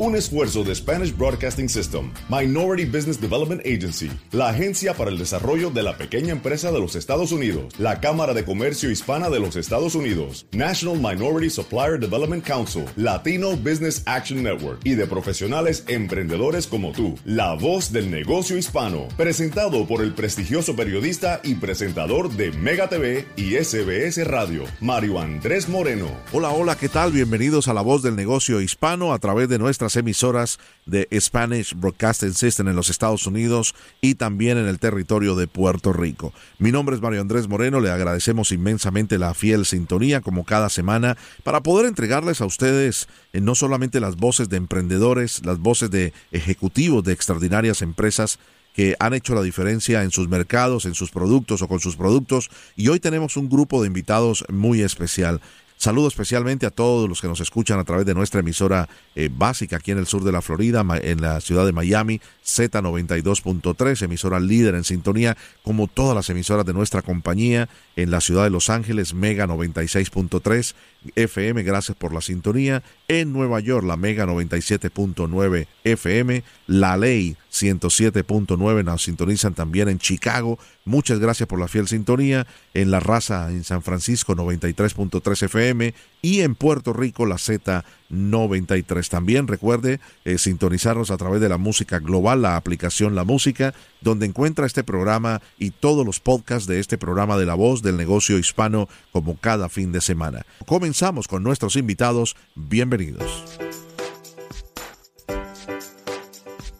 un esfuerzo de Spanish Broadcasting System, Minority Business Development Agency, la Agencia para el Desarrollo de la Pequeña Empresa de los Estados Unidos, la Cámara de Comercio Hispana de los Estados Unidos, National Minority Supplier Development Council, Latino Business Action Network y de profesionales emprendedores como tú, la voz del negocio hispano, presentado por el prestigioso periodista y presentador de Mega TV y SBS Radio, Mario Andrés Moreno. Hola, hola, ¿qué tal? Bienvenidos a la voz del negocio hispano a través de nuestra emisoras de Spanish Broadcasting System en los Estados Unidos y también en el territorio de Puerto Rico. Mi nombre es Mario Andrés Moreno, le agradecemos inmensamente la fiel sintonía como cada semana para poder entregarles a ustedes eh, no solamente las voces de emprendedores, las voces de ejecutivos de extraordinarias empresas, que han hecho la diferencia en sus mercados, en sus productos o con sus productos. Y hoy tenemos un grupo de invitados muy especial. Saludo especialmente a todos los que nos escuchan a través de nuestra emisora eh, básica aquí en el sur de la Florida, en la ciudad de Miami, Z92.3, emisora líder en sintonía, como todas las emisoras de nuestra compañía, en la ciudad de Los Ángeles, Mega 96.3, FM, gracias por la sintonía, en Nueva York, la Mega 97.9 FM, La Ley 107.9 nos sintonizan también en Chicago. Muchas gracias por la fiel sintonía. En La Raza en San Francisco 93.3 FM y en Puerto Rico la Z93. También recuerde eh, sintonizarnos a través de la música global, la aplicación La Música, donde encuentra este programa y todos los podcasts de este programa de la voz del negocio hispano como cada fin de semana. Comenzamos con nuestros invitados. Bienvenidos.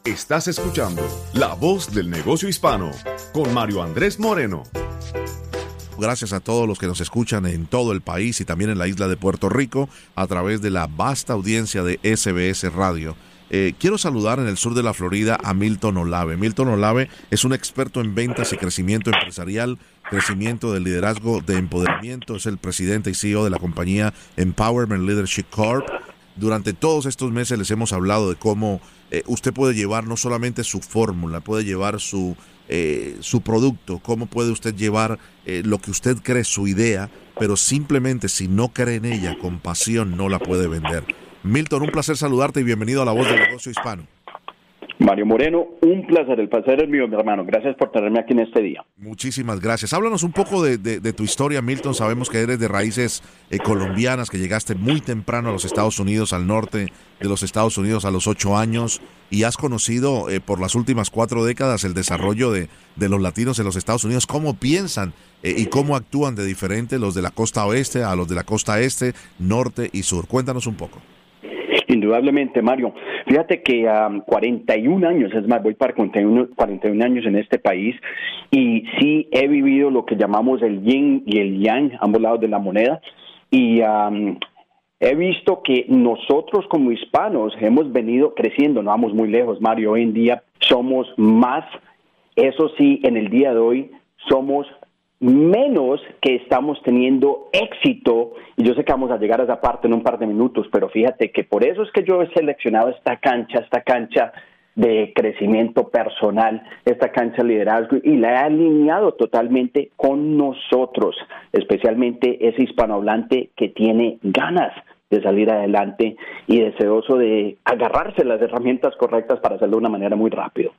Estás escuchando La Voz del Negocio Hispano con Mario Andrés Moreno. Gracias a todos los que nos escuchan en todo el país y también en la isla de Puerto Rico a través de la vasta audiencia de SBS Radio. Eh, quiero saludar en el sur de la Florida a Milton Olave. Milton Olave es un experto en ventas y crecimiento empresarial, crecimiento del liderazgo de empoderamiento. Es el presidente y CEO de la compañía Empowerment Leadership Corp. Durante todos estos meses les hemos hablado de cómo eh, usted puede llevar no solamente su fórmula, puede llevar su, eh, su producto, cómo puede usted llevar eh, lo que usted cree, su idea, pero simplemente si no cree en ella con pasión no la puede vender. Milton, un placer saludarte y bienvenido a La Voz del Negocio Hispano. Mario Moreno, un placer, el placer es mío, mi hermano. Gracias por tenerme aquí en este día. Muchísimas gracias. Háblanos un poco de, tu historia, Milton. Sabemos que eres de raíces eh, colombianas, que llegaste muy temprano a los Estados Unidos, al norte de los Estados Unidos a los ocho años, y has conocido eh, por las últimas cuatro décadas el desarrollo de, los latinos en los Estados Unidos, cómo piensan eh, y cómo actúan de diferente los de la costa oeste a los de la costa este, norte y sur. Cuéntanos un poco. Indudablemente, Mario. Fíjate que a 41 años, es más, voy para 41, 41 años en este país y sí he vivido lo que llamamos el yin y el yang, ambos lados de la moneda. Y he visto que nosotros como hispanos hemos venido creciendo, no vamos muy lejos, Mario. Hoy en día somos más, eso sí, en el día de hoy somos menos que estamos teniendo éxito, y yo sé que vamos a llegar a esa parte en un par de minutos, pero fíjate que por eso es que yo he seleccionado esta cancha, esta cancha de crecimiento personal, esta cancha de liderazgo, y la he alineado totalmente con nosotros, especialmente ese hispanohablante que tiene ganas de salir adelante y deseoso de agarrarse las herramientas correctas para hacerlo de una manera muy rápido.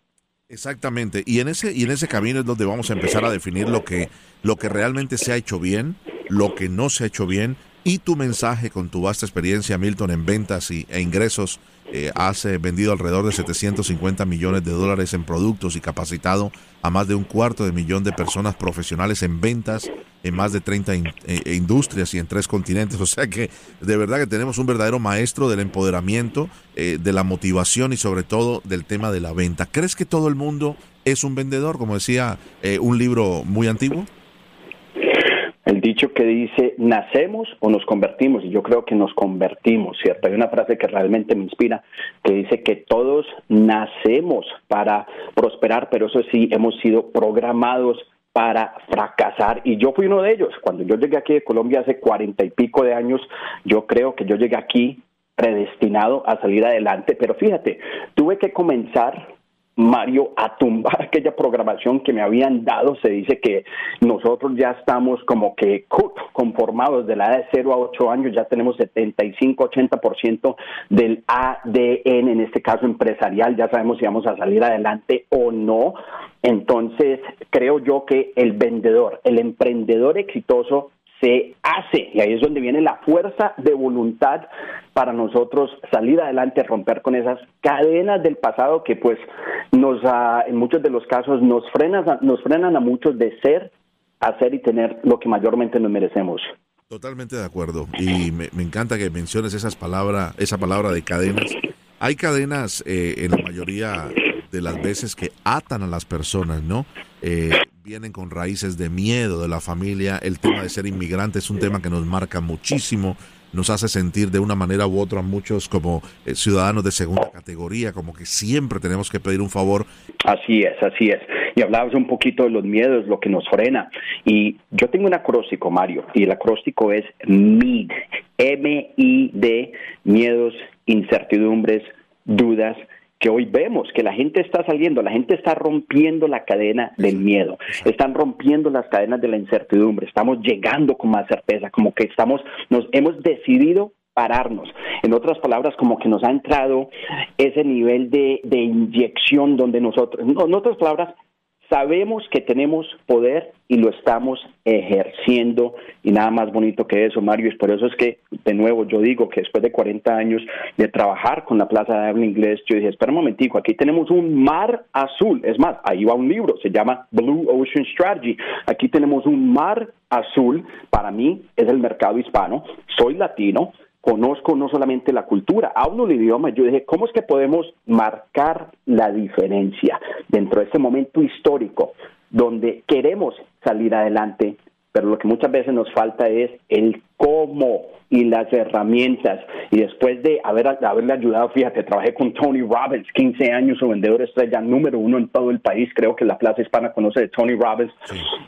Exactamente, y en ese y en ese camino es donde vamos a empezar a definir lo que lo que realmente se ha hecho bien, lo que no se ha hecho bien y tu mensaje con tu vasta experiencia, Milton, en ventas y, e ingresos. Eh, has eh, vendido alrededor de 750 millones de dólares en productos y capacitado a más de un cuarto de millón de personas profesionales en ventas en más de 30 eh, industrias y en tres continentes. O sea que de verdad que tenemos un verdadero maestro del empoderamiento, eh, de la motivación y sobre todo del tema de la venta. ¿Crees que todo el mundo es un vendedor, como decía eh, un libro muy antiguo? El dicho que dice, nacemos o nos convertimos, y yo creo que nos convertimos, ¿cierto? Hay una frase que realmente me inspira, que dice que todos nacemos para prosperar, pero eso sí, hemos sido programados para fracasar y yo fui uno de ellos. Cuando yo llegué aquí de Colombia hace cuarenta y pico de años, yo creo que yo llegué aquí predestinado a salir adelante, pero fíjate, tuve que comenzar Mario, a tumbar aquella programación que me habían dado. Se dice que nosotros ya estamos como que conformados de la edad de 0 a 8 años, ya tenemos 75-80% del ADN, en este caso empresarial, ya sabemos si vamos a salir adelante o no. Entonces, creo yo que el vendedor, el emprendedor exitoso, se hace. Y ahí es donde viene la fuerza de voluntad para nosotros salir adelante, romper con esas cadenas del pasado que pues nos, ah, en muchos de los casos nos frenan, nos frenan a muchos de ser, hacer y tener lo que mayormente nos merecemos. Totalmente de acuerdo. Y me, encanta que menciones esas palabras, esa palabra de cadenas. Hay cadenas eh, en la mayoría de las veces que atan a las personas, ¿no? Eh, vienen con raíces de miedo de la familia. El tema de ser inmigrante es un tema que nos marca muchísimo, nos hace sentir de una manera u otra a muchos como eh, ciudadanos de segunda categoría, como que siempre tenemos que pedir un favor. Así es, así es. Y hablabas un poquito de los miedos, lo que nos frena. Y yo tengo un acróstico, Mario, y el acróstico es MID, M-I-D, miedos, incertidumbres, dudas que hoy vemos que la gente está saliendo, la gente está rompiendo la cadena del miedo, están rompiendo las cadenas de la incertidumbre, estamos llegando con más certeza, como que estamos, nos hemos decidido pararnos. En otras palabras, como que nos ha entrado ese nivel de, de inyección donde nosotros, en otras palabras, Sabemos que tenemos poder y lo estamos ejerciendo y nada más bonito que eso, Mario. Y por eso es que, de nuevo, yo digo que después de 40 años de trabajar con la Plaza de Habla Inglés, yo dije, espera un momentico, aquí tenemos un mar azul. Es más, ahí va un libro, se llama Blue Ocean Strategy. Aquí tenemos un mar azul, para mí es el mercado hispano, soy latino, conozco no solamente la cultura, hablo el idioma, yo dije, ¿cómo es que podemos marcar la diferencia dentro de este momento histórico donde queremos salir adelante, pero lo que muchas veces nos falta es el cómo y las herramientas. Y después de haber, haberle ayudado, fíjate, trabajé con Tony Robbins, 15 años, su vendedor estrella número uno en todo el país, creo que la Plaza Hispana conoce de Tony Robbins.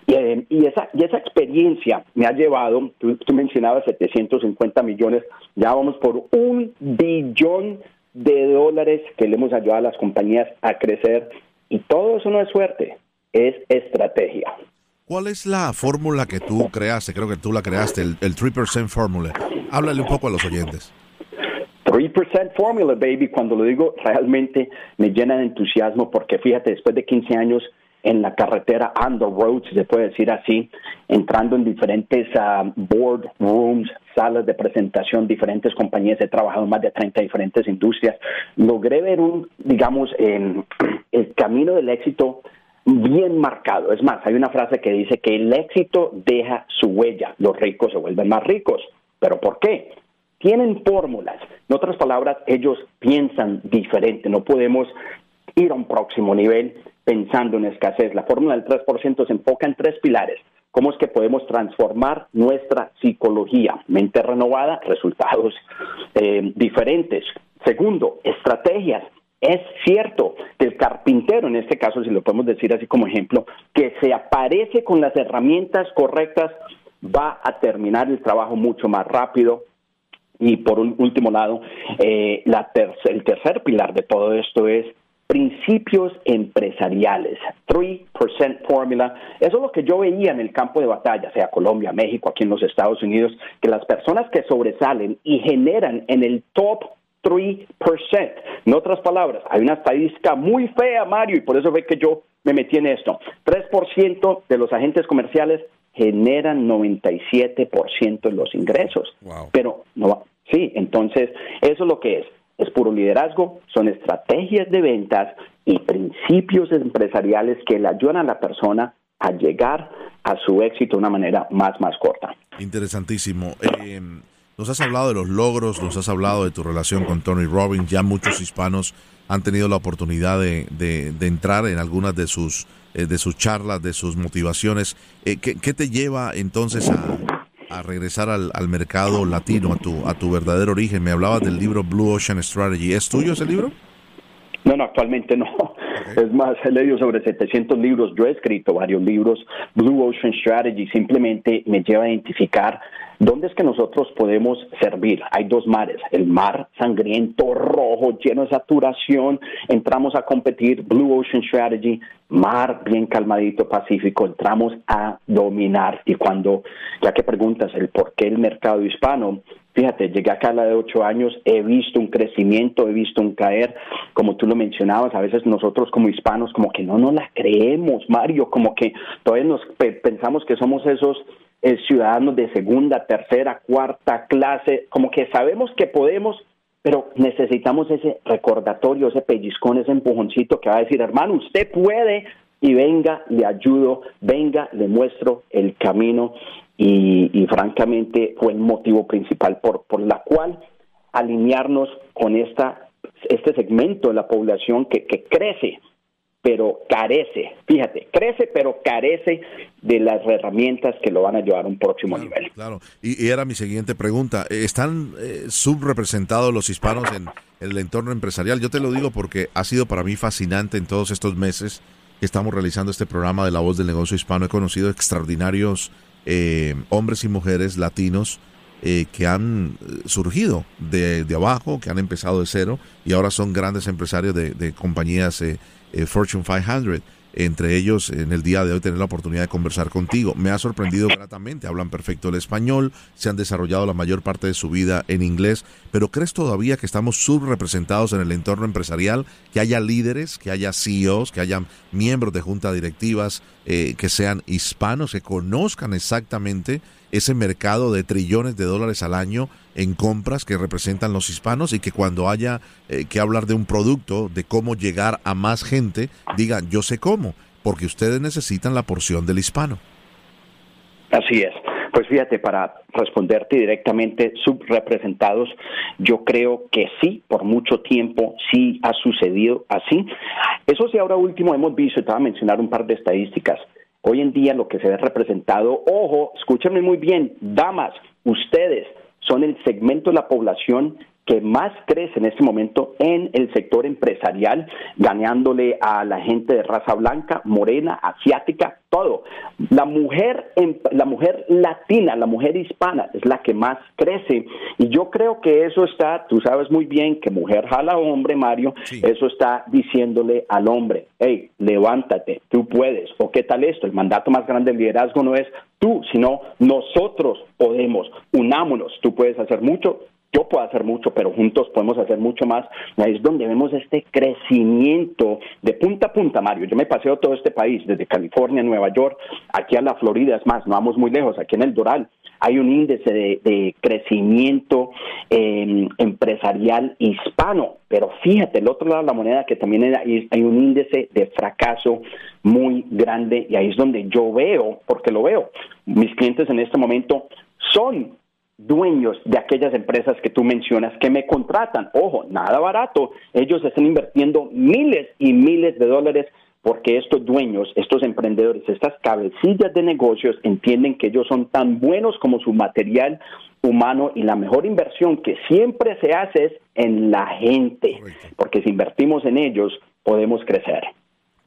Eh, y, esa, y esa experiencia me ha llevado, tú, tú mencionabas 750 millones, ya vamos por un billón de dólares que le hemos ayudado a las compañías a crecer. Y todo eso no es suerte, es estrategia. ¿Cuál es la fórmula que tú creaste? Creo que tú la creaste, el, 3% Fórmula. Háblale un poco a los oyentes. 3% Formula, baby. Cuando lo digo, realmente me llena de entusiasmo porque fíjate, después de 15 años en la carretera, on the road, se puede decir así, entrando en diferentes uh, board rooms, salas de presentación, diferentes compañías, he trabajado en más de 30 diferentes industrias, logré ver un, digamos, en el camino del éxito bien marcado. Es más, hay una frase que dice que el éxito deja su huella, los ricos se vuelven más ricos. ¿Pero por qué? Tienen fórmulas. En otras palabras, ellos piensan diferente. No podemos ir a un próximo nivel pensando en escasez. La fórmula del 3% se enfoca en tres pilares. ¿Cómo es que podemos transformar nuestra psicología? Mente renovada, resultados eh, diferentes. Segundo, estrategias. Es cierto que el carpintero, en este caso, si lo podemos decir así como ejemplo, que se aparece con las herramientas correctas, va a terminar el trabajo mucho más rápido. Y por un último lado, eh, el tercer pilar de todo esto es principios empresariales, 3% Formula. Eso es lo que yo veía en el campo de batalla, sea Colombia, México, aquí en los Estados Unidos, que las personas que sobresalen y generan en el top 3%. En otras palabras, hay una estadística muy fea, Mario, y por eso ve que yo me metí en esto. 3% de los agentes comerciales generan 97% de los ingresos. Pero no, sí, entonces eso es lo que es. Es puro liderazgo, son estrategias de ventas y principios empresariales que le ayudan a la persona a llegar a su éxito de una manera más, más corta. Interesantísimo. Eh, nos has hablado de los logros, nos has hablado de tu relación con Tony Robbins. Ya muchos hispanos han tenido la oportunidad de, de, entrar en algunas de sus, eh, de sus charlas, de sus motivaciones. Eh, ¿qué, ¿qué, te lleva entonces a, a regresar al, al, mercado latino, a tu, a tu verdadero origen? Me hablabas del libro Blue Ocean Strategy. ¿Es tuyo ese libro? No, no, actualmente no. Es más, he leído sobre 700 libros, yo he escrito varios libros. Blue Ocean Strategy simplemente me lleva a identificar dónde es que nosotros podemos servir. Hay dos mares, el mar sangriento, rojo, lleno de saturación, entramos a competir, Blue Ocean Strategy, mar bien calmadito, pacífico, entramos a dominar. Y cuando, ya que preguntas el por qué el mercado hispano, Fíjate, llegué acá a la de ocho años, he visto un crecimiento, he visto un caer, como tú lo mencionabas, a veces nosotros como hispanos como que no nos la creemos, Mario, como que todavía nos pensamos que somos esos eh, ciudadanos de segunda, tercera, cuarta clase, como que sabemos que podemos, pero necesitamos ese recordatorio, ese pellizcón, ese empujoncito que va a decir, hermano, usted puede, y venga, le ayudo, venga, le muestro el camino y, francamente fue el motivo principal por, por la cual alinearnos con esta, este segmento de la población que, que crece, pero carece, fíjate, crece pero carece de las herramientas que lo van a llevar a un próximo nivel. Claro, y, era mi siguiente pregunta, ¿están eh, subrepresentados los hispanos en, en el entorno empresarial? Yo te lo digo porque ha sido para mí fascinante en todos estos meses que estamos realizando este programa de La Voz del Negocio Hispano. He conocido extraordinarios eh, hombres y mujeres latinos eh, que han eh, surgido de, abajo, que han empezado de cero y ahora son grandes empresarios de, compañías Fortune 500 entre ellos en el día de hoy tener la oportunidad de conversar contigo. Me ha sorprendido gratamente, hablan perfecto el español, se han desarrollado la mayor parte de su vida en inglés, pero ¿crees todavía que estamos subrepresentados en el entorno empresarial, que haya líderes, que haya CEOs, que haya miembros de juntas directivas eh, que sean hispanos, que conozcan exactamente ese mercado de trillones de dólares al año en compras que representan los hispanos y que cuando haya eh, que hablar de un producto, de cómo llegar a más gente, digan, yo sé cómo, porque ustedes necesitan la porción del hispano. Así es. Pues fíjate, para responderte directamente, subrepresentados, yo creo que sí, por mucho tiempo sí ha sucedido así. Eso sí, ahora último hemos visto, voy a mencionar un par de estadísticas. Hoy en día lo que se ve representado, ojo, escúchenme muy bien, damas, ustedes son el segmento de la población que más crece en este momento en el sector empresarial, ganándole a la gente de raza blanca, morena, asiática, todo. La mujer, la mujer latina, la mujer hispana es la que más crece. Y yo creo que eso está, tú sabes muy bien que mujer jala hombre, Mario, eso está diciéndole al hombre, hey, levántate, tú puedes, o qué tal esto, el mandato más grande del liderazgo no es tú, sino nosotros podemos, unámonos, tú puedes hacer mucho, yo puedo hacer mucho, pero juntos podemos hacer mucho más. Ahí es donde vemos este crecimiento de punta a punta, Mario. Yo me paseo todo este país, desde California, Nueva York, aquí a la Florida, es más, no vamos muy lejos, aquí en el Doral. Hay un índice de, crecimiento em, empresarial hispano, pero fíjate, el otro lado de la moneda que también hay, hay un índice de fracaso muy grande y ahí es donde yo veo, porque lo veo, mis clientes en este momento son dueños de aquellas empresas que tú mencionas que me contratan. Ojo, nada barato. Ellos están invirtiendo miles y miles de dólares porque estos dueños, estos emprendedores, estas cabecillas de negocios entienden que ellos son tan buenos como su material humano y la mejor inversión que siempre se hace es en la gente, porque si invertimos en ellos podemos crecer.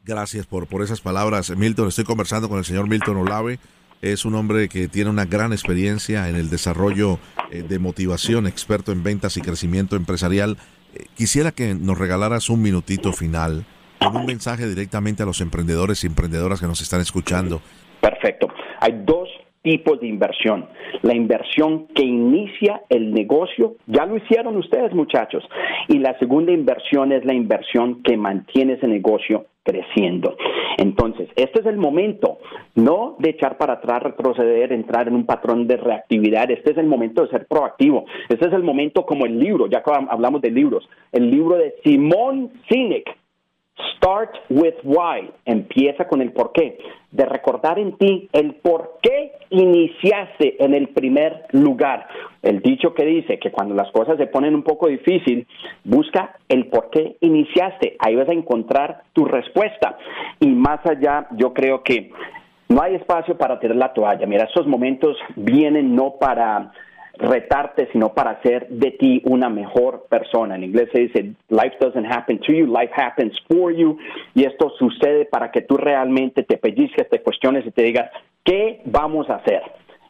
Gracias por, por esas palabras, Milton. Estoy conversando con el señor Milton Olave es un hombre que tiene una gran experiencia en el desarrollo eh, de motivación, experto en ventas y crecimiento empresarial. Eh, quisiera que nos regalaras un minutito final con un mensaje directamente a los emprendedores y emprendedoras que nos están escuchando. Perfecto. Hay dos tipos de inversión. La inversión que inicia el negocio, ya lo hicieron ustedes muchachos. Y la segunda inversión es la inversión que mantiene ese negocio creciendo. Entonces, este es el momento, no de echar para atrás, retroceder, entrar en un patrón de reactividad, este es el momento de ser proactivo, este es el momento como el libro, ya hablamos de libros, el libro de Simón Sinek, Start with why. Empieza con el por qué. De recordar en ti el por qué iniciaste en el primer lugar. El dicho que dice que cuando las cosas se ponen un poco difícil, busca el por qué iniciaste. Ahí vas a encontrar tu respuesta. Y más allá, yo creo que no hay espacio para tirar la toalla. Mira, esos momentos vienen no para retarte, sino para hacer de ti una mejor persona. En inglés se dice, life doesn't happen to you, life happens for you. Y esto sucede para que tú realmente te pellizques, te cuestiones y te digas, ¿qué vamos a hacer?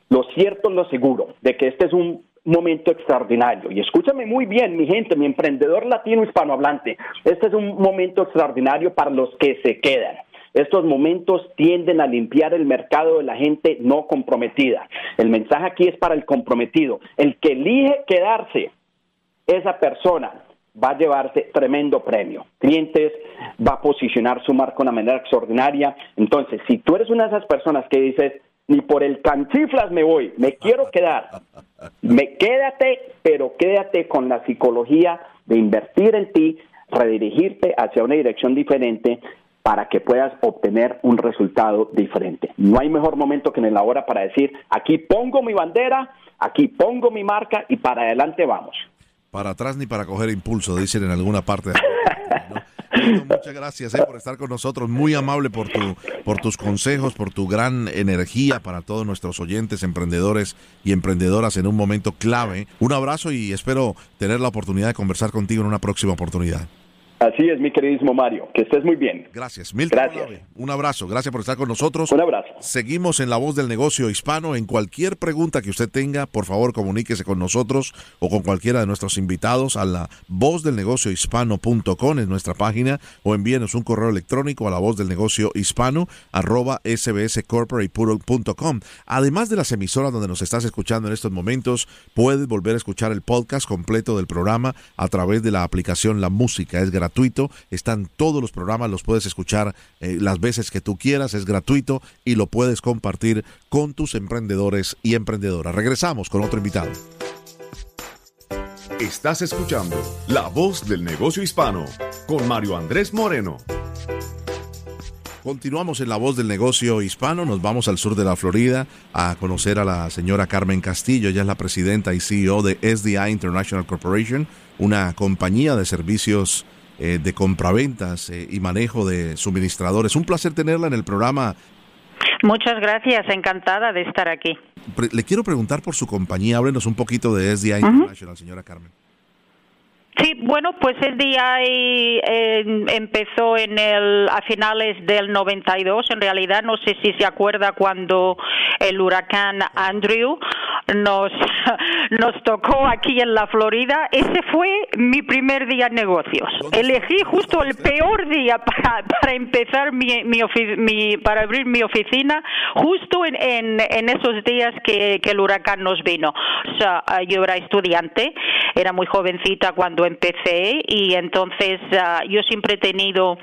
Lo cierto, lo seguro, de que este es un momento extraordinario. Y escúchame muy bien, mi gente, mi emprendedor latino hispanohablante, este es un momento extraordinario para los que se quedan. Estos momentos tienden a limpiar el mercado de la gente no comprometida. El mensaje aquí es para el comprometido. El que elige quedarse, esa persona va a llevarse tremendo premio. Clientes, va a posicionar su marca de una manera extraordinaria. Entonces, si tú eres una de esas personas que dices, ni por el canchiflas me voy, me quiero quedar, me quédate, pero quédate con la psicología de invertir en ti, redirigirte hacia una dirección diferente para que puedas obtener un resultado diferente. No hay mejor momento que en la hora para decir, aquí pongo mi bandera, aquí pongo mi marca y para adelante vamos. Para atrás ni para coger impulso, dicen en alguna parte. muchas gracias eh, por estar con nosotros. Muy amable por, tu, por tus consejos, por tu gran energía para todos nuestros oyentes, emprendedores y emprendedoras en un momento clave. Un abrazo y espero tener la oportunidad de conversar contigo en una próxima oportunidad. Así es, mi queridísimo Mario. Que estés muy bien. Gracias. Mil gracias. Un abrazo. Gracias por estar con nosotros. Un abrazo. Seguimos en La Voz del Negocio Hispano. En cualquier pregunta que usted tenga, por favor, comuníquese con nosotros o con cualquiera de nuestros invitados a la voz del negocio hispano.com en nuestra página o envíenos un correo electrónico a la voz del negocio hispano arroba sbscorporate.com. Además de las emisoras donde nos estás escuchando en estos momentos, puedes volver a escuchar el podcast completo del programa a través de la aplicación La Música. Es gratuito gratuito, están todos los programas, los puedes escuchar eh, las veces que tú quieras, es gratuito y lo puedes compartir con tus emprendedores y emprendedoras. Regresamos con otro invitado. Estás escuchando La Voz del Negocio Hispano con Mario Andrés Moreno. Continuamos en La Voz del Negocio Hispano, nos vamos al sur de la Florida a conocer a la señora Carmen Castillo, ella es la presidenta y CEO de SDI International Corporation, una compañía de servicios eh, de compraventas eh, y manejo de suministradores. Un placer tenerla en el programa. Muchas gracias, encantada de estar aquí. Le quiero preguntar por su compañía, háblenos un poquito de SDI International, señora Carmen. Sí, bueno, pues el día eh, empezó en el a finales del 92. En realidad, no sé si se acuerda cuando el huracán Andrew nos nos tocó aquí en la Florida. Ese fue mi primer día en negocios. Elegí justo el peor día para, para empezar mi, mi, para abrir mi oficina, justo en, en, esos días que, que, el huracán nos vino. O sea, yo era estudiante, era muy jovencita cuando empecé y entonces ah, yo siempre he tenido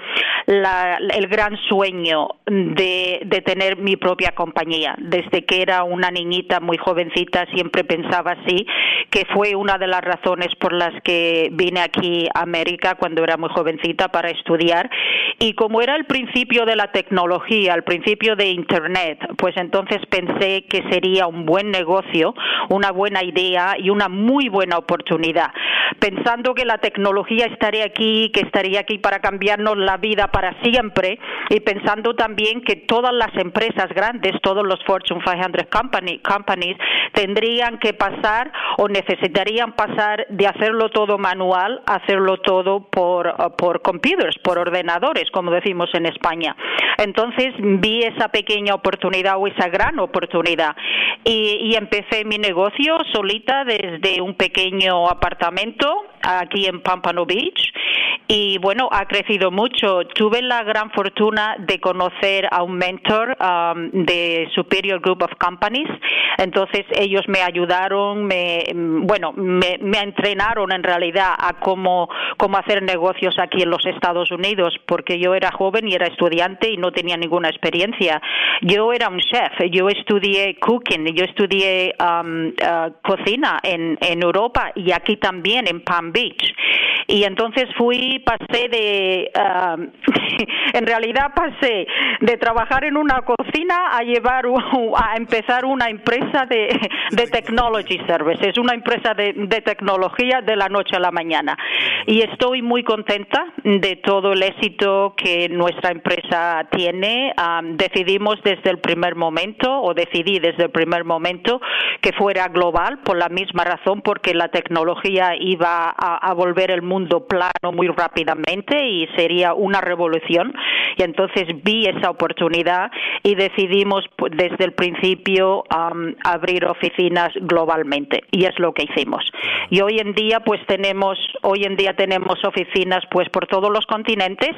el gran sueño de, de tener mi propia compañía. Desde que era una niñita muy jovencita siempre pensaba así, que fue una de las razones por las que vine aquí a América cuando era muy jovencita para estudiar. Y como era el principio de la tecnología, el principio de Internet, pues entonces pensé que sería un buen negocio, una buena idea y una muy buena oportunidad pensando que la tecnología estaría aquí, que estaría aquí para cambiarnos la vida para siempre y pensando también que todas las empresas grandes, todos los Fortune 500 companies tendrían que pasar o necesitarían pasar de hacerlo todo manual a hacerlo todo por, por computers, por ordenadores, como decimos en España. Entonces vi esa pequeña oportunidad o esa gran oportunidad y, y empecé mi negocio solita desde un pequeño apartamento aquí en Pampano Beach y bueno, ha crecido mucho. Tuve la gran fortuna de conocer a un mentor um, de Superior Group of Companies, entonces ellos me ayudaron, me, bueno, me, entrenaron en realidad a cómo, cómo hacer negocios aquí en los Estados Unidos, porque yo era joven y era estudiante y no tenía ninguna experiencia. Yo era un chef, yo estudié cooking, yo estudié um, uh, cocina en, en Europa y aquí también en Palm Beach. Y entonces fui, pasé de, um, en realidad pasé de trabajar en una cocina a llevar a empezar una empresa de, de technology services, una empresa de, de, tecnología de la noche a la mañana. Y estoy muy contenta de todo el éxito que nuestra empresa tiene. decidimos desde el primer momento, o decidí desde el primer momento, que fuera global por la misma razón, porque la tecnología iba a, a volver el mundo plano muy rápidamente y sería una revolución. Y entonces vi esa oportunidad y decidimos desde el principio abrir oficinas globalmente y es lo que hicimos. Y hoy en día pues tenemos hoy en día tenemos oficinas pues por todos los continentes.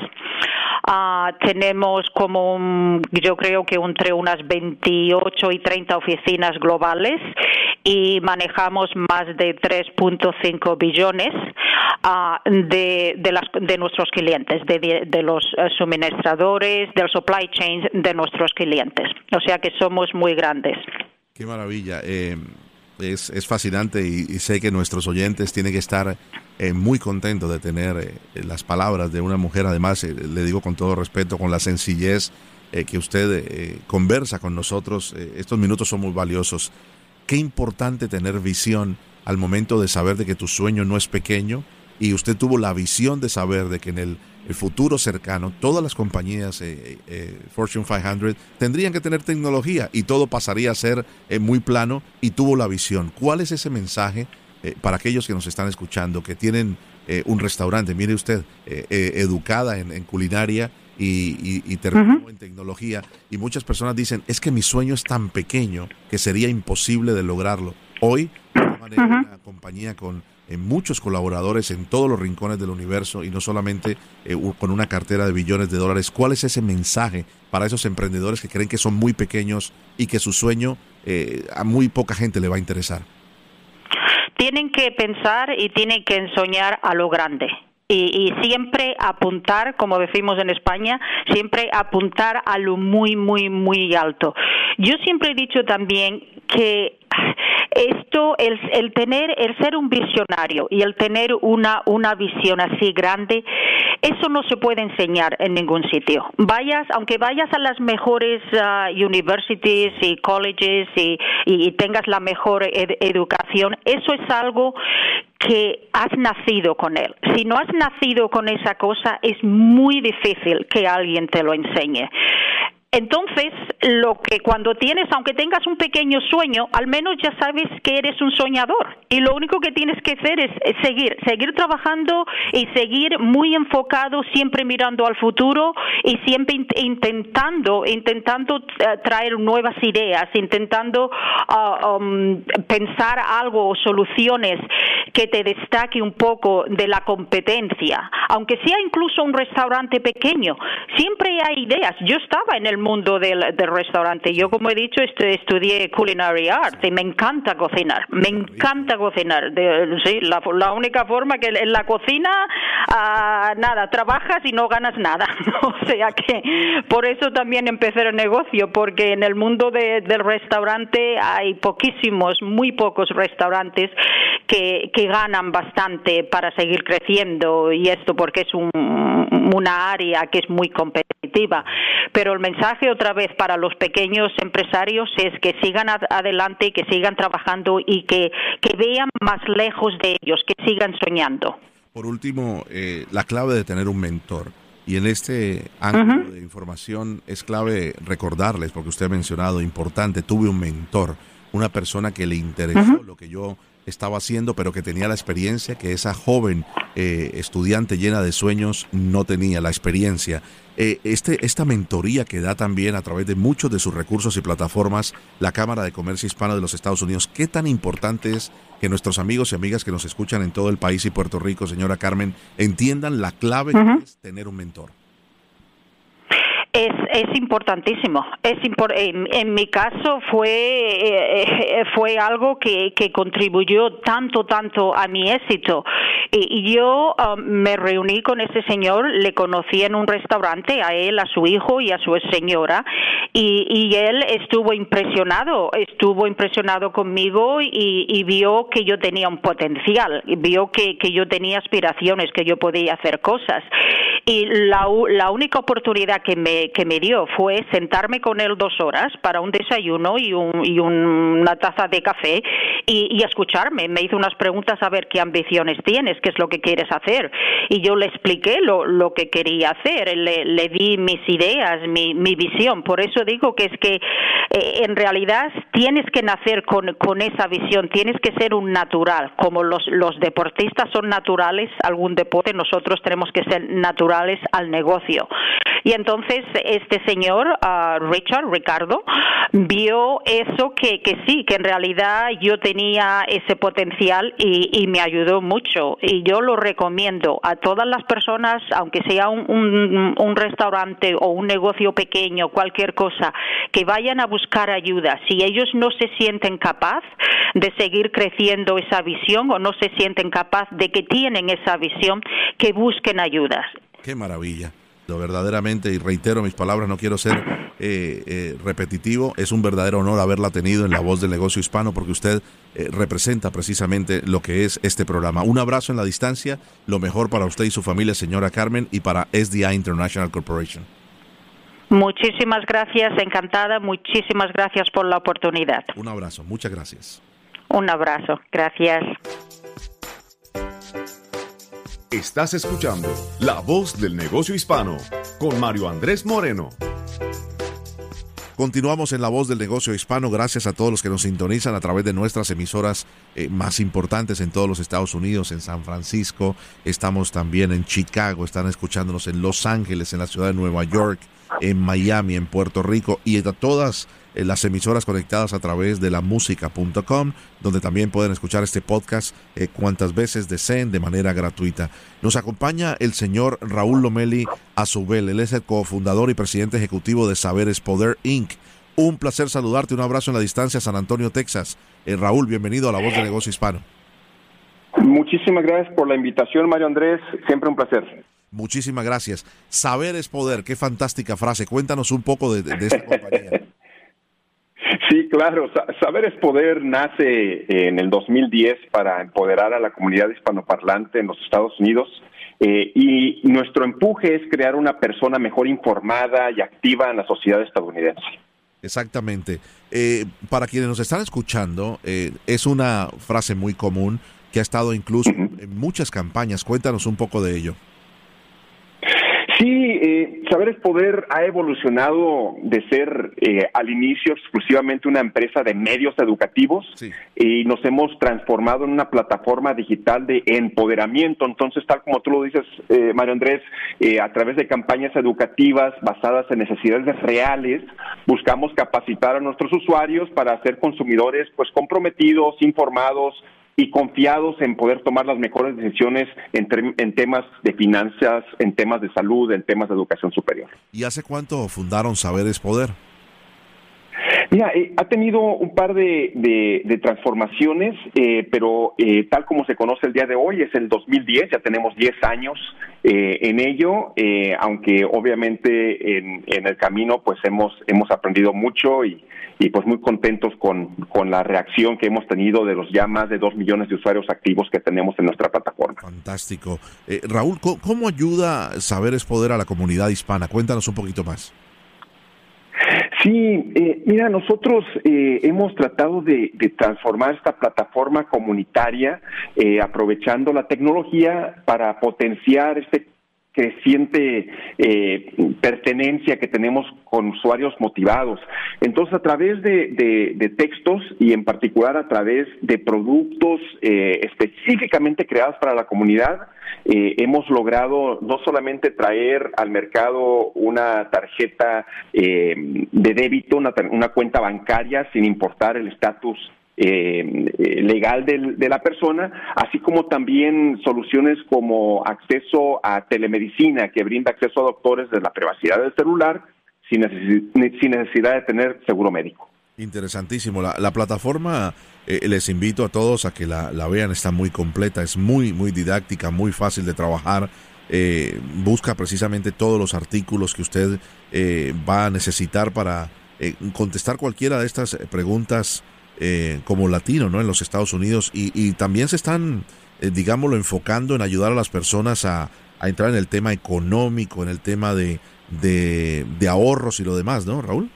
Uh, tenemos como yo creo que entre unas 28 y 30 oficinas globales y manejamos más de 3.5 billones uh, de, de, las, de nuestros clientes, de, de los uh, suministradores, del supply chain de nuestros clientes. O sea que somos muy grandes. Qué maravilla. Eh, es, es, fascinante y, sé que nuestros oyentes tienen que estar eh, muy contentos de tener eh, las palabras de una mujer. Además, eh, le digo con todo respeto, con la sencillez eh, que usted eh, conversa con nosotros. estos minutos son muy valiosos. Qué importante tener visión al momento de saber de que tu sueño no es pequeño y usted tuvo la visión de saber de que en el futuro cercano, todas las compañías eh, eh, Fortune 500 tendrían que tener tecnología y todo pasaría a ser eh, muy plano y tuvo la visión. ¿Cuál es ese mensaje para aquellos que nos están escuchando, que tienen un restaurante? Mire usted, educada en, culinaria y, terminó en tecnología y muchas personas dicen, es que mi sueño es tan pequeño que sería imposible de lograrlo. Hoy, una compañía con en muchos colaboradores en todos los rincones del universo y no solamente eh, con una cartera de billones de dólares. ¿Cuál es ese mensaje para esos emprendedores que creen que son muy pequeños y que su sueño eh, a muy poca gente le va a interesar? Tienen que pensar y tienen que soñar a lo grande. Y, y, siempre apuntar, como decimos en España, siempre apuntar a lo muy, muy, muy alto. Yo siempre he dicho también que esto, el, el, tener, el ser un visionario y el tener una, una visión así grande, eso no se puede enseñar en ningún sitio. Vayas, aunque vayas a las mejores uh, universities y colleges y, y, tengas la mejor ed educación, eso es algo que has nacido con él. Si no has nacido con esa cosa, es muy difícil que alguien te lo enseñe. Entonces, lo que cuando tienes, aunque tengas un pequeño sueño, al menos ya sabes que eres un soñador. Y lo único que tienes que hacer es, seguir, seguir trabajando y seguir muy enfocado, siempre mirando al futuro y siempre intentando, intentando eh, traer nuevas ideas, intentando uh, pensar algo o soluciones que te destaque un poco de la competencia. Aunque sea incluso un restaurante pequeño, siempre hay ideas. Yo estaba en el mundo del, del restaurante. Yo, como he dicho, estudié culinary art y me encanta cocinar. Me encanta cocinar. De, sí, la, la, única forma que en la cocina, uh, nada, trabajas y no ganas nada. o sea que por eso también empecé el negocio, porque en el mundo de, del restaurante hay poquísimos, muy pocos restaurantes que, que ganan bastante para seguir creciendo y esto porque es un, una área que es muy competitiva. Pero el mensaje otra vez para los pequeños empresarios es que sigan adelante, que sigan trabajando y que, que vean más lejos de ellos, que sigan soñando. Por último, eh, la clave de tener un mentor. Y en este ángulo de información es clave recordarles, porque usted ha mencionado, importante, tuve un mentor, una persona que le interesó lo que yo estaba haciendo, pero que tenía la experiencia que esa joven eh, estudiante llena de sueños no tenía la experiencia. Eh, este, esta mentoría que da también a través de muchos de sus recursos y plataformas la Cámara de Comercio Hispano de los Estados Unidos, ¿qué tan importante es que nuestros amigos y amigas que nos escuchan en todo el país y Puerto Rico, señora Carmen, entiendan la clave que es tener un mentor? Es, es importantísimo. Es impor en, en, mi caso fue, eh, eh, fue algo que, contribuyó tanto, tanto a mi éxito. Y, y yo um, me reuní con ese señor, le conocí en un restaurante, a él, a su hijo y a su señora, y, y él estuvo impresionado, estuvo impresionado conmigo y, y vio que yo tenía un potencial, vio que, que yo tenía aspiraciones, que yo podía hacer cosas. Y la, la única oportunidad que me, que me dio fue sentarme con él dos horas para un desayuno y, un, y una taza de café y, escucharme. Me hizo unas preguntas a ver qué ambiciones tienes, qué es lo que quieres hacer. Y yo le expliqué lo, lo que quería hacer, le, le di mis ideas, mi, mi, visión. Por eso digo que es que eh, en realidad tienes que nacer con, con esa visión, tienes que ser un natural. Como los, los deportistas son naturales algún deporte, nosotros tenemos que ser naturales al negocio. Y entonces este señor, uh, Richard, Ricardo, vio eso que, sí, que en realidad yo tenía ese potencial y, y, me ayudó mucho. Y yo lo recomiendo a todas las personas, aunque sea un, un, un restaurante o un negocio pequeño, cualquier cosa, que vayan a buscar ayuda. Si ellos no se sienten capaz de seguir creciendo esa visión o no se sienten capaz de que tienen esa visión, que busquen ayudas. Qué maravilla verdaderamente, y reitero mis palabras, no quiero ser eh, eh, repetitivo, es un verdadero honor haberla tenido en la voz del negocio hispano porque usted eh, representa precisamente lo que es este programa. Un abrazo en la distancia, lo mejor para usted y su familia, señora Carmen, y para SDI International Corporation. Muchísimas gracias, encantada, muchísimas gracias por la oportunidad. Un abrazo, muchas gracias. Un abrazo, gracias. Estás escuchando La Voz del Negocio Hispano con Mario Andrés Moreno. Continuamos en La Voz del Negocio Hispano. Gracias a todos los que nos sintonizan a través de nuestras emisoras eh, más importantes en todos los Estados Unidos, en San Francisco. Estamos también en Chicago, están escuchándonos en Los Ángeles, en la ciudad de Nueva York, en Miami, en Puerto Rico y a todas eh, las emisoras conectadas a través de la música.com, donde también pueden escuchar este podcast eh, cuantas veces deseen de manera gratuita. Nos acompaña el señor Raúl Lomeli Azubel, él es el cofundador y presidente ejecutivo de Saberes Poder Inc. Un placer saludarte, un abrazo en la distancia, San Antonio, Texas. Eh, Raúl, bienvenido a La Voz de Negocio Hispano. Muchísimas gracias por la invitación, Mario Andrés. Siempre un placer. Muchísimas gracias. Saber es poder, qué fantástica frase. Cuéntanos un poco de, de esta compañía. Sí, claro. Saber es Poder nace en el 2010 para empoderar a la comunidad hispanoparlante en los Estados Unidos. Eh, y nuestro empuje es crear una persona mejor informada y activa en la sociedad estadounidense. Exactamente. Eh, para quienes nos están escuchando, eh, es una frase muy común que ha estado incluso en muchas campañas. Cuéntanos un poco de ello. Sí, eh, Saberes Poder ha evolucionado de ser eh, al inicio exclusivamente una empresa de medios educativos y nos hemos transformado en una plataforma digital de empoderamiento. Entonces, tal como tú lo dices, eh, Mario Andrés, eh, a través de campañas educativas basadas en necesidades reales, buscamos capacitar a nuestros usuarios para ser consumidores pues comprometidos, informados, y confiados en poder tomar las mejores decisiones en, en, temas de finanzas, en temas de salud, en temas de educación superior. ¿Y hace cuánto fundaron Saberes Poder? Mira, eh, ha tenido un par de, de, transformaciones, eh, pero eh, tal como se conoce el día de hoy, es el 2010, ya tenemos 10 años en ello, aunque obviamente en, el camino pues hemos, hemos aprendido mucho y, pues muy contentos con, con la reacción que hemos tenido de los ya más de 2 millones de usuarios activos que tenemos en nuestra plataforma. Fantástico. Raúl, ¿cómo, ayuda Saberes Poder a la comunidad hispana? Cuéntanos un poquito más. Sí, eh, mira, nosotros eh, hemos tratado de, transformar esta plataforma comunitaria eh, aprovechando la tecnología para potenciar este creciente eh, pertenencia que tenemos con usuarios motivados. Entonces, a través de, textos y en particular a través de productos eh, específicamente creados para la comunidad, eh, hemos logrado no solamente traer al mercado una tarjeta de débito, una, una cuenta bancaria, sin importar el estatus eh, legal de la persona, así como también soluciones como acceso a telemedicina, que brinda acceso a doctores de la privacidad del celular sin, necesidad de tener seguro médico. Interesantísimo. La, plataforma, eh, les invito a todos a que la, vean, está muy completa, es muy, muy didáctica, muy fácil de trabajar. Eh, busca precisamente todos los artículos que usted va a necesitar para contestar cualquiera de estas preguntas eh, como latino ¿no? en los Estados Unidos y, también se están, eh, digámoslo, enfocando en ayudar a las personas a, entrar en el tema económico, en el tema de, de, de ahorros y lo demás, ¿no, Raúl?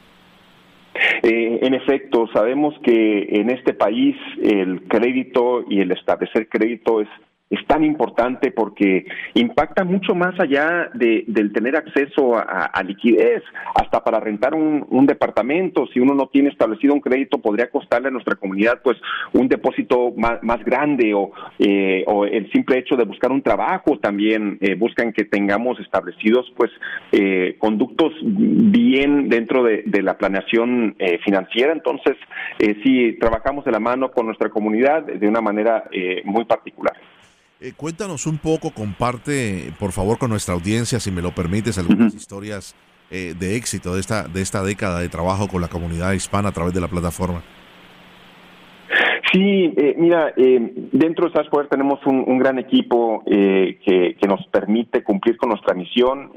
Eh, en efecto, sabemos que en este país el crédito y el establecer crédito es es tan importante porque impacta mucho más allá de, del tener acceso a, liquidez, hasta para rentar un, departamento. Si uno no tiene establecido un crédito, podría costarle a nuestra comunidad pues un depósito más, grande o, eh, o el simple hecho de buscar un trabajo también eh, buscan que tengamos establecidos pues eh, conductos bien dentro de, de la planeación eh, financiera. Entonces, sí, trabajamos de la mano con nuestra comunidad de una manera muy particular. Eh, cuéntanos un poco, comparte por favor con nuestra audiencia, si me lo permites, algunas historias eh, de éxito de esta, de esta década de trabajo con la comunidad hispana a través de la plataforma. Sí, eh, mira, dentro de SASPOER tenemos un, gran equipo que, que, nos permite cumplir con nuestra misión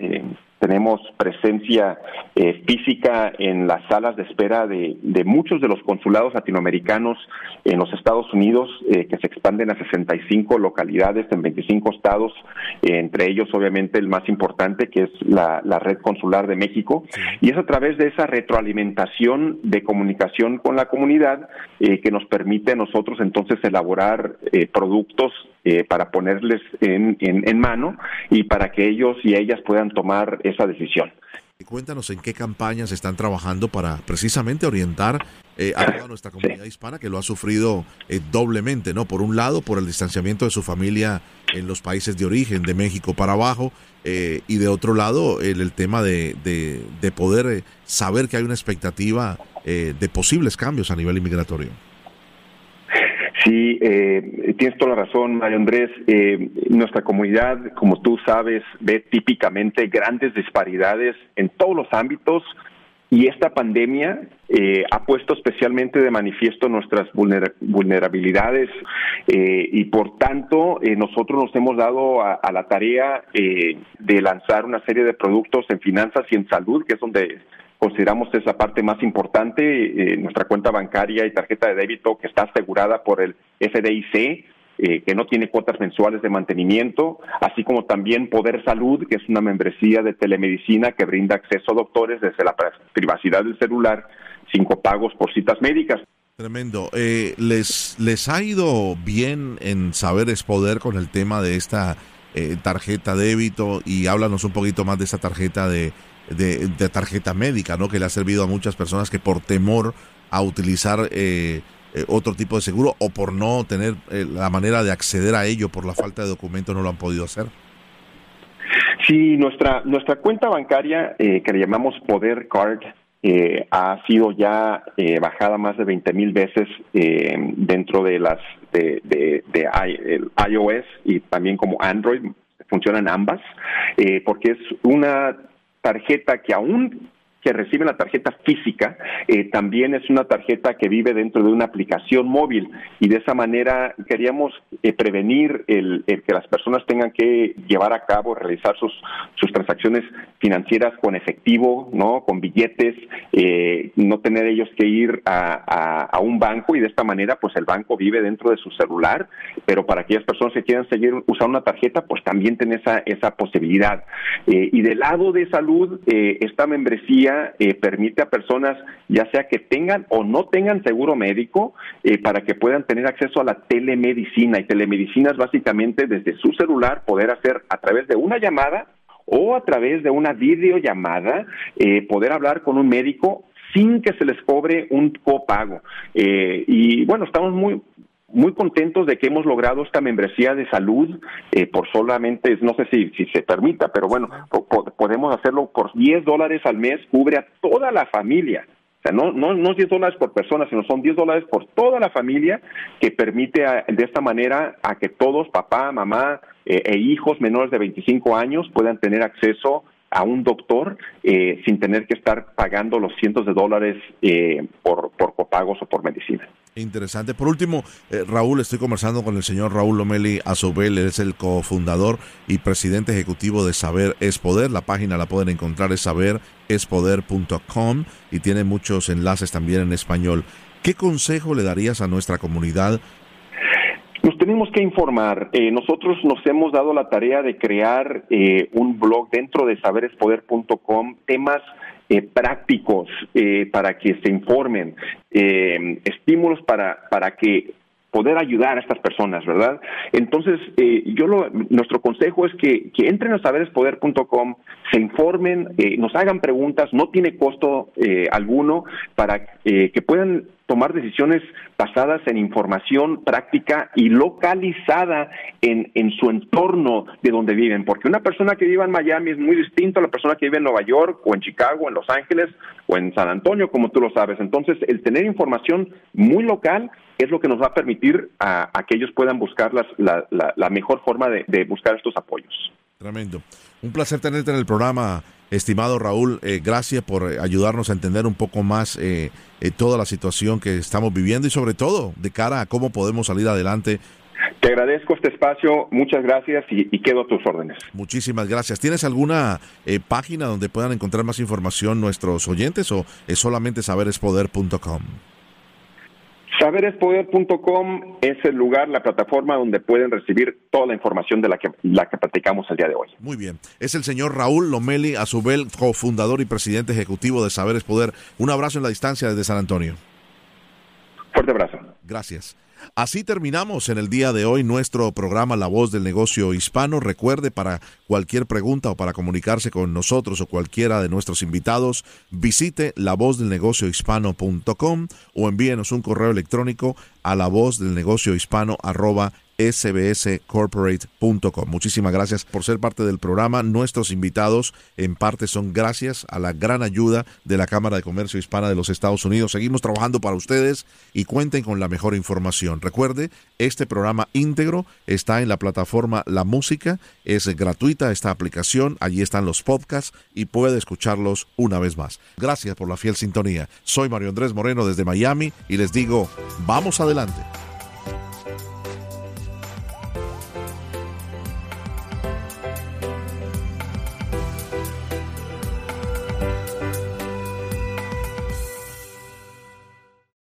tenemos presencia eh, física en las salas de espera de, muchos de los consulados latinoamericanos en los Estados Unidos, eh, que se expanden a 65 localidades en 25 estados, entre ellos obviamente el más importante, que es la, red consular de México, y es a través de esa retroalimentación de comunicación con la comunidad eh, que nos permite a nosotros entonces elaborar productos para ponerles en, en, mano y para que ellos y ellas puedan tomar esa decisión. Cuéntanos en qué campañas están trabajando para precisamente orientar eh, a toda nuestra comunidad hispana que lo ha sufrido eh, doblemente, ¿no? Por un lado, por el distanciamiento de su familia en los países de origen, de México para abajo, eh, y de otro lado, el, el tema de, de, de poder saber que hay una expectativa de posibles cambios a nivel inmigratorio. Sí, eh, tienes toda la razón, Mario Andrés. Eh, nuestra comunidad, como tú sabes, ve típicamente grandes disparidades en todos los ámbitos y esta pandemia eh, ha puesto especialmente de manifiesto nuestras vulnerabilidades eh, y por tanto eh, nosotros nos hemos dado a, a la tarea de lanzar una serie de productos en finanzas y en salud, que es donde consideramos esa parte más importante, eh, nuestra cuenta bancaria y tarjeta de débito que está asegurada por el FDIC, eh, que no tiene cuotas mensuales de mantenimiento, así como también Poder Salud, que es una membresía de telemedicina que brinda acceso a doctores desde la privacidad del celular sin copagos por citas médicas. Tremendo. Eh, ¿les, ¿Les ha ido bien en saber es poder con el tema de esta tarjeta débito? Y háblanos un poquito más de esa tarjeta de de, tarjeta médica, ¿no? Que le ha servido a muchas personas que por temor a utilizar eh, eh, otro tipo de seguro o por no tener eh, la manera de acceder a ello por la falta de documentos no lo han podido hacer. Sí, nuestra nuestra cuenta bancaria que le llamamos Poder Card ha sido ya bajada más de 20 mil veces dentro de las de, de, de iOS y también como Android funcionan ambas porque es una tarjeta que aún que recibe la tarjeta física eh, también es una tarjeta que vive dentro de una aplicación móvil. Y de esa manera queríamos eh, prevenir el, que las personas tengan que llevar a cabo, realizar sus, sus transacciones financieras con efectivo, no, con billetes, eh, no tener ellos que ir a, a, un banco. Y de esta manera pues el banco vive dentro de su celular, pero para aquellas personas que quieran seguir usando una tarjeta pues también tiene esa, esa posibilidad. y del lado de salud, esta membresía eh, permite a personas, ya sea que tengan o no tengan seguro médico, eh, para que puedan tener acceso a la telemedicina. Y telemedicina es básicamente desde su celular poder hacer a través de una llamada o a través de una videollamada, eh, poder hablar con un médico sin que se les cobre un copago. y bueno, estamos muy muy contentos de que hemos logrado esta membresía de salud eh, por solamente, no sé si, si se permita, pero bueno, podemos hacerlo por 10 dólares al mes, cubre a toda la familia. O sea, no, no, no 10 dólares por persona, sino son 10 dólares por toda la familia que permite de esta manera a que todos, papá, mamá eh, e hijos menores de 25 años puedan tener acceso a un doctor eh, sin tener que estar pagando los cientos de dólares eh, por, por copagos o por medicina. Interesante. Por último, eh, Raúl, estoy conversando con el señor Raúl Lomeli Azobel, él es el cofundador y presidente ejecutivo de Saber es Poder. La página la pueden encontrar es saberespoder.com y tiene muchos enlaces también en español. ¿Qué consejo le darías a nuestra comunidad Nos tenemos que informar. Eh, nosotros nos hemos dado la tarea de crear eh, un blog dentro de saberespoder.com, temas eh, prácticos para que se informen, estímulos para, para que poder ayudar a estas personas, ¿verdad? Entonces, eh, yo lo, nuestro consejo es que, que entren a saberespoder.com, se informen, eh, nos hagan preguntas, no tiene costo eh, alguno para que puedan tomar decisiones basadas en información práctica y localizada en, en su entorno de donde viven, porque una persona que vive en Miami es muy distinta a la persona que vive en Nueva York o en Chicago, en Los Ángeles o en San Antonio, como tú lo sabes. Entonces, el tener información muy local es lo que nos va a permitir a, que ellos puedan buscar la, la, mejor forma de, buscar estos apoyos. Tremendo. Un placer tenerte en el programa, estimado Raúl. Eh, gracias por eh, ayudarnos a entender un poco más eh, toda la situación que estamos viviendo y sobre todo de cara a cómo podemos salir adelante. Te agradezco este espacio, muchas gracias y, quedo a tus órdenes. Muchísimas gracias. ¿Tienes alguna página donde puedan encontrar más información nuestros oyentes o es solamente saberespoder.com? Saberespoder.com es el lugar, la plataforma donde pueden recibir toda la información de la que, la que platicamos el día de hoy. Muy bien. Es el señor Raúl Lomeli Azubel, cofundador y presidente ejecutivo de Saberes Poder. Un abrazo en la distancia desde San Antonio. Fuerte abrazo. Gracias. Así terminamos en el día de hoy nuestro programa La Voz del Negocio Hispano. Recuerde para cualquier pregunta o para comunicarse con nosotros o cualquiera de nuestros invitados, visite lavozdelnegociohispano.com o envíenos un correo electrónico a la sbscorporate.com. Muchísimas gracias por ser parte del programa. Nuestros invitados en parte son gracias a la gran ayuda de la Cámara de Comercio Hispana de los Estados Unidos. Seguimos trabajando para ustedes y cuenten con la mejor información. Recuerde, este programa íntegro está en la plataforma La Música. Es gratuita esta aplicación. Allí están los podcasts y puede escucharlos una vez más. Gracias por la fiel sintonía. Soy Mario Andrés Moreno desde Miami y les digo, vamos adelante.